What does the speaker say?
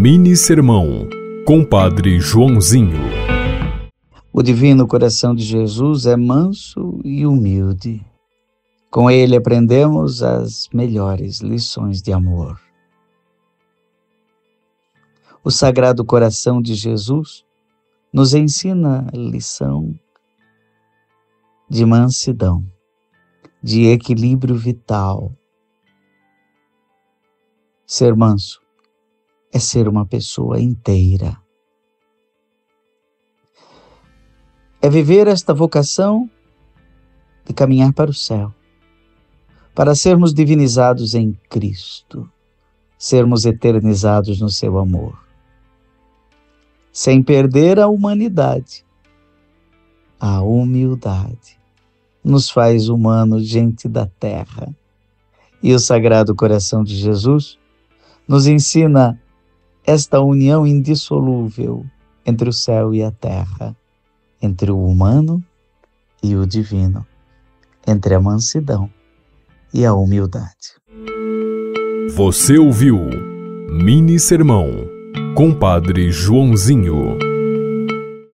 Mini Sermão, Compadre Joãozinho. O divino coração de Jesus é manso e humilde. Com ele aprendemos as melhores lições de amor. O Sagrado Coração de Jesus nos ensina a lição de mansidão, de equilíbrio vital. Ser manso é ser uma pessoa inteira. É viver esta vocação de caminhar para o céu, para sermos divinizados em Cristo, sermos eternizados no seu amor, sem perder a humanidade. A humildade nos faz humanos, gente da terra. E o Sagrado Coração de Jesus nos ensina esta união indissolúvel entre o céu e a terra, entre o humano e o divino, entre a mansidão e a humildade. Você ouviu Mini Sermão, Compadre Joãozinho.